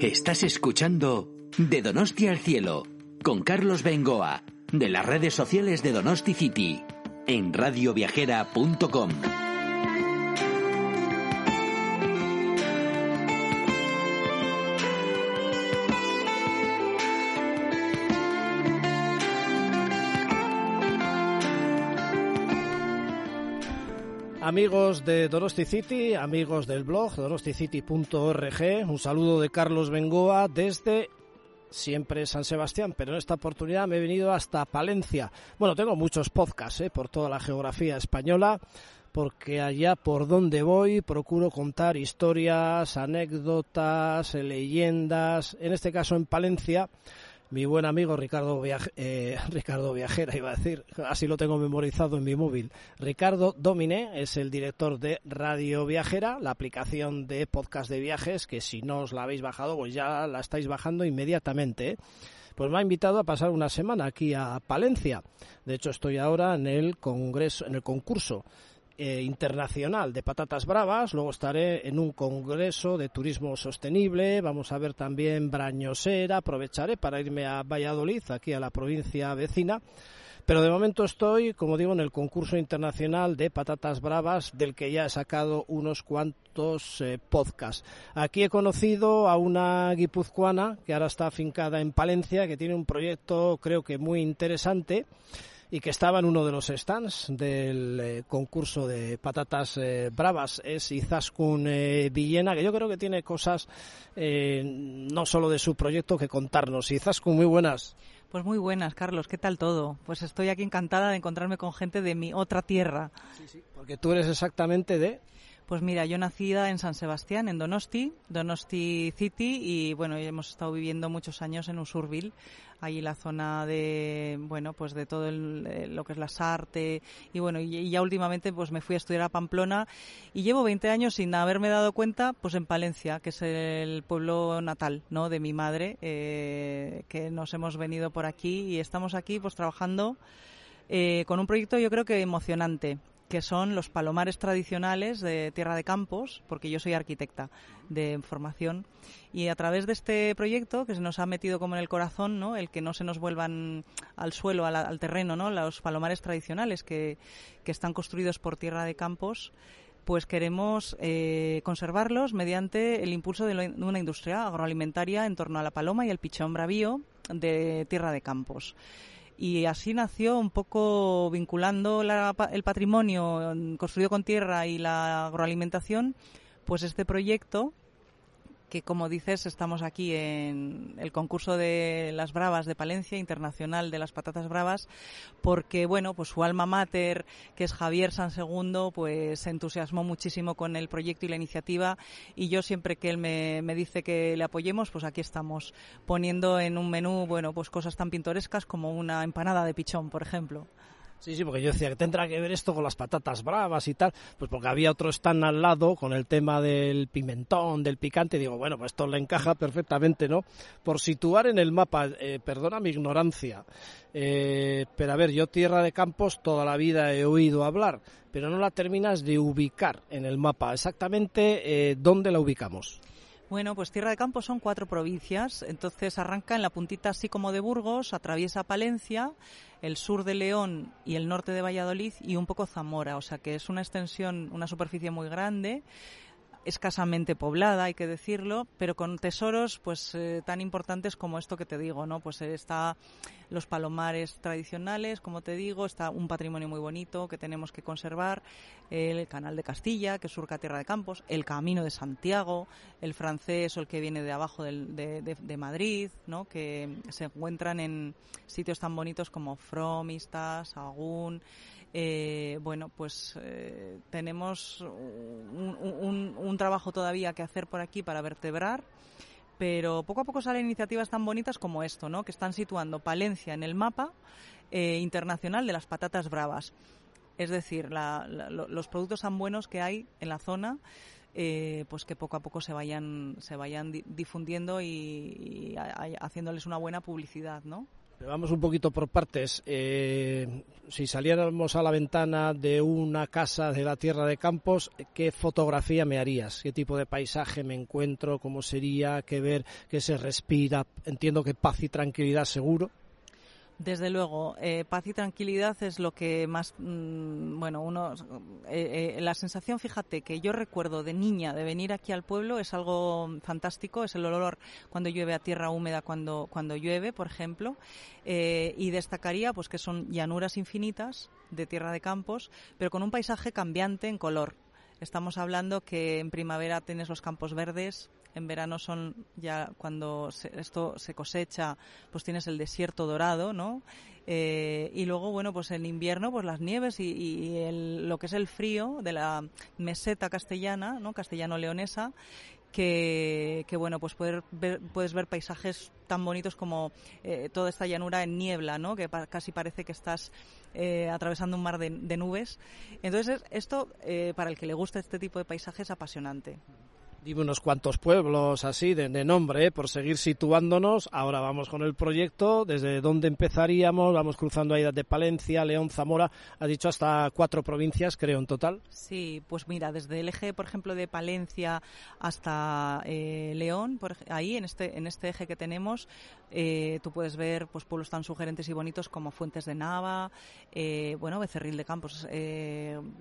Estás escuchando De Donosti al Cielo con Carlos Bengoa de las redes sociales de Donosti City en radioviajera.com. Amigos de Donosti City, amigos del blog donosticity.org, un saludo de Carlos Bengoa desde siempre San Sebastián, pero en esta oportunidad me he venido hasta Palencia. Bueno, tengo muchos podcasts ¿eh? por toda la geografía española, porque allá por donde voy procuro contar historias, anécdotas, leyendas, en este caso en Palencia mi buen amigo Ricardo, eh, Ricardo Viajera, iba a decir, así lo tengo memorizado en mi móvil. Ricardo Dominé es el director de Radio Viajera, la aplicación de podcast de viajes, que si no os la habéis bajado, pues ya la estáis bajando inmediatamente. ¿eh? Pues me ha invitado a pasar una semana aquí a Palencia. De hecho, estoy ahora en el congreso, en el concurso eh, internacional de patatas bravas, luego estaré en un congreso de turismo sostenible, vamos a ver también Brañosera, aprovecharé para irme a Valladolid, aquí a la provincia vecina. Pero de momento estoy, como digo, en el concurso internacional de patatas bravas, del que ya he sacado unos cuantos eh, podcasts. Aquí he conocido a una guipuzcoana que ahora está afincada en Palencia, que tiene un proyecto creo que muy interesante y que estaba en uno de los stands del eh, concurso de patatas eh, bravas. Es Izaskun eh, Villena, que yo creo que tiene cosas no solo de su proyecto que contarnos. Izaskun, muy buenas. Pues muy buenas, Carlos. ¿Qué tal todo? Pues estoy aquí encantada de encontrarme con gente de mi otra tierra. Sí, sí, porque tú eres exactamente de... Pues mira, yo nacida en San Sebastián, en Donosti, Donosti City, y bueno, hemos estado viviendo muchos años en Usurbil, ahí la zona de, bueno, pues de todo eh, lo que es la Sarte, y bueno, y, ya últimamente pues me fui a estudiar a Pamplona, y llevo 20 años sin haberme dado cuenta, pues en Palencia, que es el pueblo natal, ¿no?, de mi madre, eh, que nos hemos venido por aquí, y estamos aquí pues trabajando eh, con un proyecto yo creo que emocionante, que son los palomares tradicionales de Tierra de Campos, porque yo soy arquitecta de formación. Y a través de este proyecto, que se nos ha metido como en el corazón, ¿no? el que no se nos vuelvan al suelo, al, terreno, ¿no? los palomares tradicionales que, que, están construidos por Tierra de Campos, pues queremos eh, conservarlos mediante el impulso de, de una industria agroalimentaria en torno a la paloma y el pichón bravío de Tierra de Campos y así nació un poco vinculando el patrimonio construido con tierra y la agroalimentación, pues este proyecto que como dices estamos aquí en el concurso de las Bravas de Palencia Internacional de las Patatas Bravas porque bueno pues su alma mater que es Javier San Segundo pues se entusiasmó muchísimo con el proyecto y la iniciativa y yo siempre que él me, me dice que le apoyemos pues aquí estamos poniendo en un menú bueno pues cosas tan pintorescas como una empanada de pichón por ejemplo Sí, sí, porque yo decía que tendrá que ver esto con las patatas bravas y tal, pues porque había otro stand al lado con el tema del pimentón, del picante, digo, bueno, pues esto le encaja perfectamente, ¿no? Por situar en el mapa, eh, perdona mi ignorancia, eh, pero a ver, yo Tierra de Campos toda la vida he oído hablar, pero no la terminas de ubicar en el mapa, exactamente eh, dónde la ubicamos. Bueno, pues Tierra de Campos son cuatro provincias, entonces arranca en la puntita así como de Burgos, atraviesa Palencia, el sur de León y el norte de Valladolid y un poco Zamora, o sea que es una extensión, una superficie muy grande escasamente poblada, hay que decirlo, pero con tesoros pues eh, tan importantes como esto que te digo, ¿no? Pues eh, está los palomares tradicionales, como te digo, está un patrimonio muy bonito que tenemos que conservar, el canal de Castilla, que surca Tierra de Campos, el camino de Santiago, el francés o el que viene de abajo de, Madrid, ¿no? Que se encuentran en sitios tan bonitos como Fromistas, Sagún, eh, bueno, pues eh, tenemos un, trabajo todavía que hacer por aquí para vertebrar pero poco a poco salen iniciativas tan bonitas como esto, ¿no? que están situando Palencia en el mapa eh, internacional de las patatas bravas. Es decir, los productos tan buenos que hay en la zona, pues que poco a poco se vayan, se vayan difundiendo y, y, haciéndoles una buena publicidad, ¿no? Vamos un poquito por partes. Eh, si saliéramos a la ventana de una casa de la Tierra de Campos, ¿qué fotografía me harías? ¿Qué tipo de paisaje me encuentro? ¿Cómo sería? ¿Qué ver? ¿Qué se respira? Entiendo que paz y tranquilidad seguro. Desde luego, eh, paz y tranquilidad es lo que más, mm, bueno, uno, eh, eh, la sensación, fíjate, que yo recuerdo de niña de venir aquí al pueblo es algo fantástico, es el olor cuando llueve a tierra húmeda, cuando, cuando llueve, por ejemplo, y destacaría pues que son llanuras infinitas de tierra de campos, pero con un paisaje cambiante en color. Estamos hablando que en primavera tienes los campos verdes, en verano son ya cuando esto se cosecha, pues tienes el desierto dorado, ¿no? Eh, y luego, bueno, pues en invierno, pues las nieves y, lo que es el frío de la meseta castellana, ¿no? Castellano-leonesa, que, bueno, pues puedes ver, puedes ver paisajes tan bonitos como eh, toda esta llanura en niebla, ¿no? Que casi parece que estás eh, atravesando un mar de, nubes. Entonces, esto, para el que le gusta este tipo de paisajes, es apasionante. Dime unos cuantos pueblos así de, nombre, ¿eh? por seguir situándonos. Ahora vamos con el proyecto. ¿Desde dónde empezaríamos? Vamos cruzando ahí de Palencia, León, Zamora. Ha dicho hasta cuatro provincias, creo, en total. Sí, pues mira, desde el eje, por ejemplo, de Palencia hasta eh, León, por, ahí en este, en este eje que tenemos, eh, tú puedes ver pues pueblos tan sugerentes y bonitos como Fuentes de Nava, bueno, Becerril de Campos,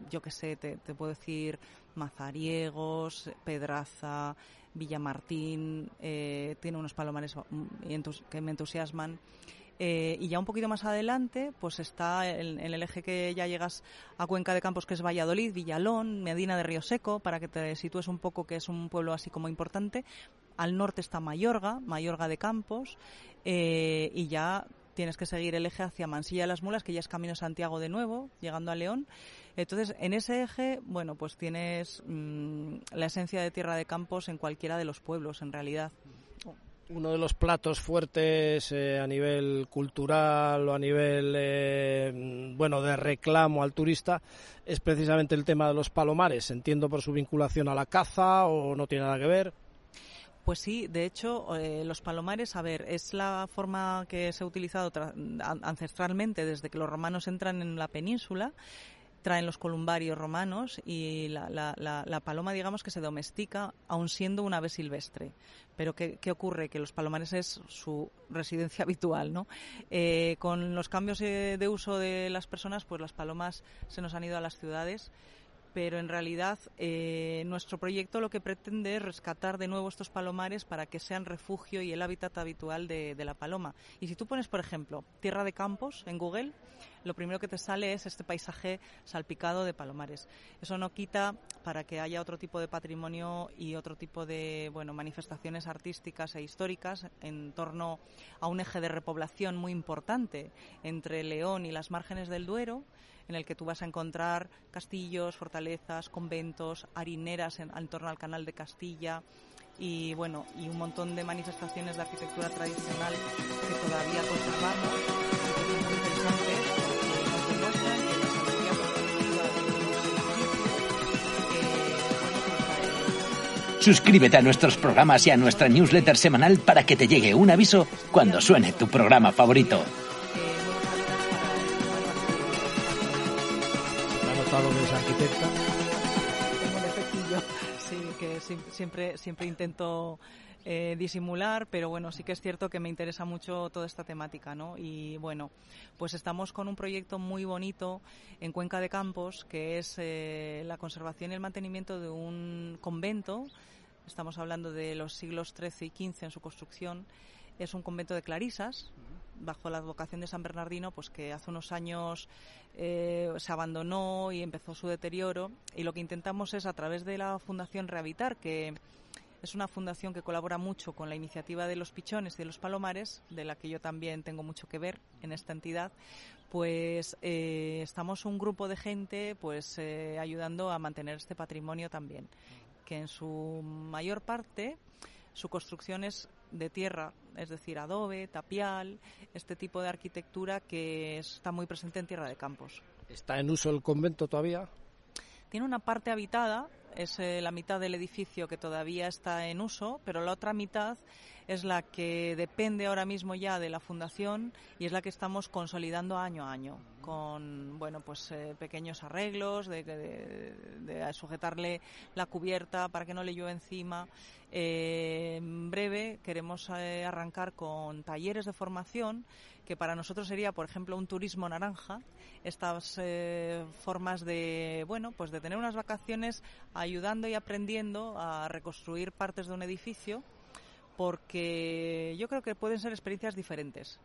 yo qué sé, te, te puedo decir Mazariegos, Pedraza, Villamartín, eh, tiene unos palomares que me entusiasman. Eh, y ya un poquito más adelante, pues está en, el eje que ya llegas a Cuenca de Campos, que es Valladolid, Villalón, Medina de Río Seco, para que te sitúes un poco, que es un pueblo así como importante. Al norte está Mayorga, Mayorga de Campos, eh, y ya tienes que seguir el eje hacia Mansilla de las Mulas, que ya es Camino Santiago de nuevo, llegando a León. Entonces, en ese eje, bueno, pues tienes mm, la esencia de Tierra de Campos en cualquiera de los pueblos, en realidad. Uno de los platos fuertes eh, a nivel cultural o a nivel, eh, bueno, de reclamo al turista es precisamente el tema de los palomares. Entiendo por su vinculación a la caza o no tiene nada que ver. Pues sí, de hecho, eh, los palomares, a ver, es la forma que se ha utilizado ancestralmente desde que los romanos entran en la península traen los columbarios romanos y la, paloma, digamos, que se domestica aun siendo una ave silvestre. Pero ¿qué, qué ocurre? Que los palomares es su residencia habitual, ¿no? Eh, con los cambios eh, de uso de las personas, pues las palomas se nos han ido a las ciudades pero en realidad eh, nuestro proyecto lo que pretende es rescatar de nuevo estos palomares para que sean refugio y el hábitat habitual de, la paloma. Y si tú pones, por ejemplo, Tierra de Campos en Google, lo primero que te sale es este paisaje salpicado de palomares. Eso no quita para que haya otro tipo de patrimonio y otro tipo de bueno, manifestaciones artísticas e históricas en torno a un eje de repoblación muy importante entre León y las márgenes del Duero en el que tú vas a encontrar castillos, fortalezas, conventos, harineras en, torno al canal de Castilla y bueno y un montón de manifestaciones de arquitectura tradicional que todavía conservamos Suscríbete a nuestros programas y a nuestra newsletter semanal para que te llegue un aviso cuando suene tu programa favorito. siempre, siempre intento eh, disimular, pero bueno, sí que es cierto que me interesa mucho toda esta temática, ¿no? Y bueno, pues estamos con un proyecto muy bonito en Cuenca de Campos, que es eh, la conservación y el mantenimiento de un convento. Estamos hablando de los siglos XIII y XV en su construcción. Es un convento de clarisas, bajo la advocación de San Bernardino, pues que hace unos años eh, se abandonó y empezó su deterioro. Y lo que intentamos es, a través de la Fundación Rehabitar, que Es una fundación que colabora mucho con la iniciativa de los pichones y de los palomares, de la que yo también tengo mucho que ver en esta entidad. Pues eh, estamos un grupo de gente pues eh, ayudando a mantener este patrimonio también, que en su mayor parte su construcción es de tierra, es decir, adobe, tapial, este tipo de arquitectura que está muy presente en Tierra de Campos. ¿Está en uso el convento todavía? Tiene una parte habitada, es eh, la mitad del edificio que todavía está en uso, pero la otra mitad es la que depende ahora mismo ya de la fundación y es la que estamos consolidando año a año con bueno pues eh, pequeños arreglos de, sujetarle la cubierta para que no le llueva encima. Eh, en breve queremos eh, arrancar con talleres de formación que para nosotros sería por ejemplo un turismo naranja. Estas formas de bueno pues de tener unas vacaciones ayudando y aprendiendo a reconstruir partes de un edificio porque yo creo que pueden ser experiencias diferentes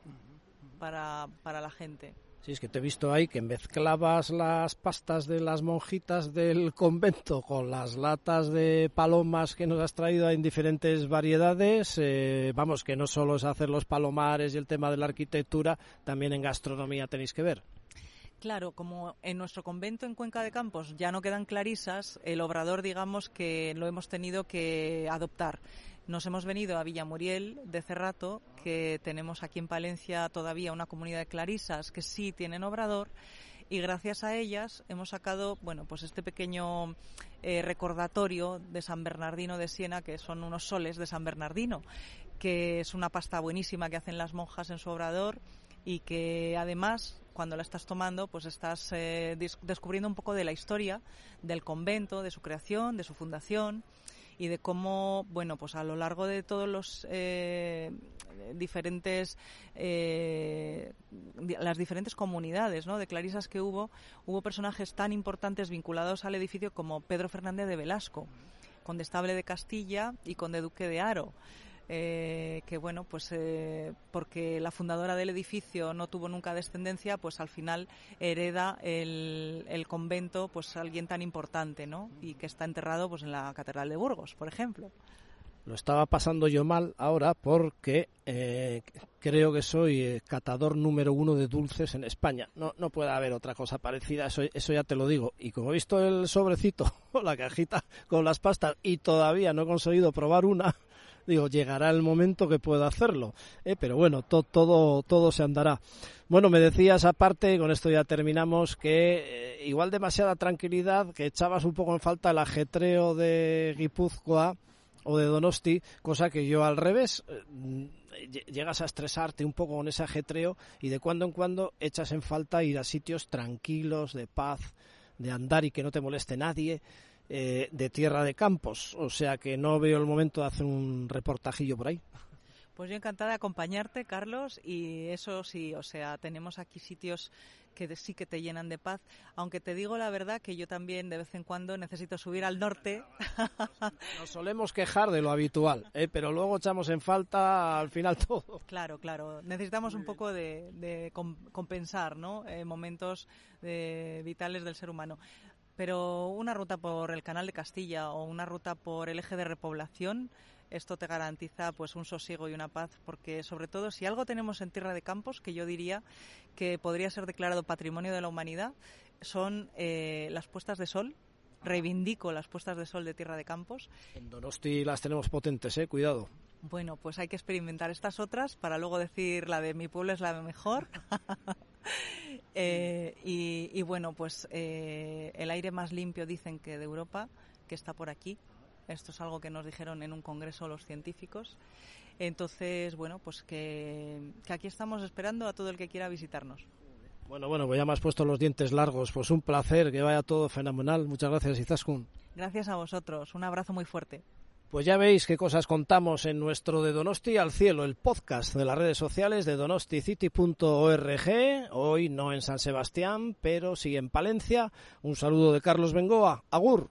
para, para la gente. Sí, es que te he visto ahí que mezclabas las pastas de las monjitas del convento con las latas de palomas que nos has traído en diferentes variedades. Eh, vamos, que no solo es hacer los palomares y el tema de la arquitectura, también en gastronomía tenéis que ver. Claro, como en nuestro convento en Cuenca de Campos ya no quedan clarisas, el obrador digamos que lo hemos tenido que adoptar. Nos hemos venido a Villamuriel de Cerrato, que tenemos aquí en Palencia todavía una comunidad de clarisas que sí tienen obrador y gracias a ellas hemos sacado bueno pues este pequeño eh, recordatorio de San Bernardino de Siena que son unos soles de San Bernardino que es una pasta buenísima que hacen las monjas en su obrador y que además cuando la estás tomando pues estás eh, descubriendo un poco de la historia del convento de su creación de su fundación y de cómo, bueno, pues a lo largo de todos los eh, diferentes, eh, las diferentes comunidades, ¿no? De clarisas que hubo, hubo personajes tan importantes vinculados al edificio como Pedro Fernández de Velasco, condestable de Castilla y conde duque de Aro. Eh, que bueno, pues eh, porque la fundadora del edificio no tuvo nunca descendencia, pues al final hereda el, convento, pues alguien tan importante, ¿no? Y que está enterrado, pues en la catedral de Burgos, por ejemplo. Lo estaba pasando yo mal ahora porque eh, creo que soy catador número uno de dulces en España. No, no puede haber otra cosa parecida, eso, eso ya te lo digo. Y como he visto el sobrecito o la cajita con las pastas y todavía no he conseguido probar una, digo, llegará el momento que pueda hacerlo. ¿eh? Pero bueno, todo, todo se andará. Bueno, me decías aparte, con esto ya terminamos, que eh, igual demasiada tranquilidad, que echabas un poco en falta el ajetreo de Guipúzcoa o de Donosti, cosa que yo al revés eh, llegas a estresarte un poco con ese ajetreo y de cuando en cuando echas en falta ir a sitios tranquilos, de paz, de andar y que no te moleste nadie. Eh, de Tierra de Campos. O sea que no veo el momento de hacer un reportajillo por ahí. Pues yo encantada de acompañarte, Carlos, y eso sí, o sea, tenemos aquí sitios que sí que te llenan de paz, aunque te digo la verdad que yo también de vez en cuando necesito subir al norte. Nos solemos quejar de lo habitual, ¿eh? pero luego echamos en falta al final todo. Claro, claro, necesitamos un poco de, compensar ¿no? Eh, momentos vitales del ser humano pero una ruta por el Canal de Castilla o una ruta por el eje de repoblación, esto te garantiza pues un sosiego y una paz, porque sobre todo si algo tenemos en Tierra de Campos, que yo diría que podría ser declarado Patrimonio de la Humanidad, son eh, las puestas de sol. Reivindico las puestas de sol de Tierra de Campos. En Donosti las tenemos potentes, eh, cuidado. Bueno, pues hay que experimentar estas otras para luego decir la de mi pueblo es la mejor. Eh, y, bueno, pues eh, el aire más limpio dicen que de Europa, que está por aquí. Esto es algo que nos dijeron en un congreso los científicos. Entonces, bueno, pues que, aquí estamos esperando a todo el que quiera visitarnos. Bueno, bueno, pues ya me has puesto los dientes largos. Pues un placer, que vaya todo fenomenal. Muchas gracias, Izaskun. Gracias a vosotros. Un abrazo muy fuerte. Pues ya veis qué cosas contamos en nuestro de Donosti al cielo, el podcast de las redes sociales de donosticity.org. Hoy no en San Sebastián, pero sí en Palencia. Un saludo de Carlos Bengoa. Agur.